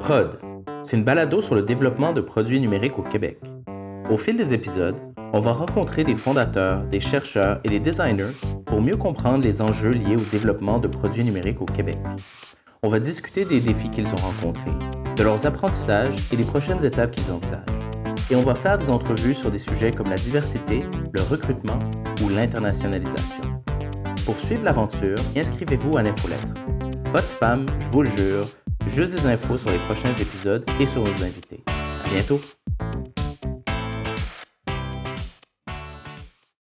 Prod, c'est une balado sur le développement de produits numériques au Québec. Au fil des épisodes, on va rencontrer des fondateurs, des chercheurs et des designers pour mieux comprendre les enjeux liés au développement de produits numériques au Québec. On va discuter des défis qu'ils ont rencontrés, de leurs apprentissages et des prochaines étapes qu'ils envisagent. Et on va faire des entrevues sur des sujets comme la diversité, le recrutement ou l'internationalisation. Pour suivre l'aventure, inscrivez-vous à l'infolettre. Pas de spam, je vous le jure, juste des infos sur les prochains épisodes et sur nos invités. À bientôt!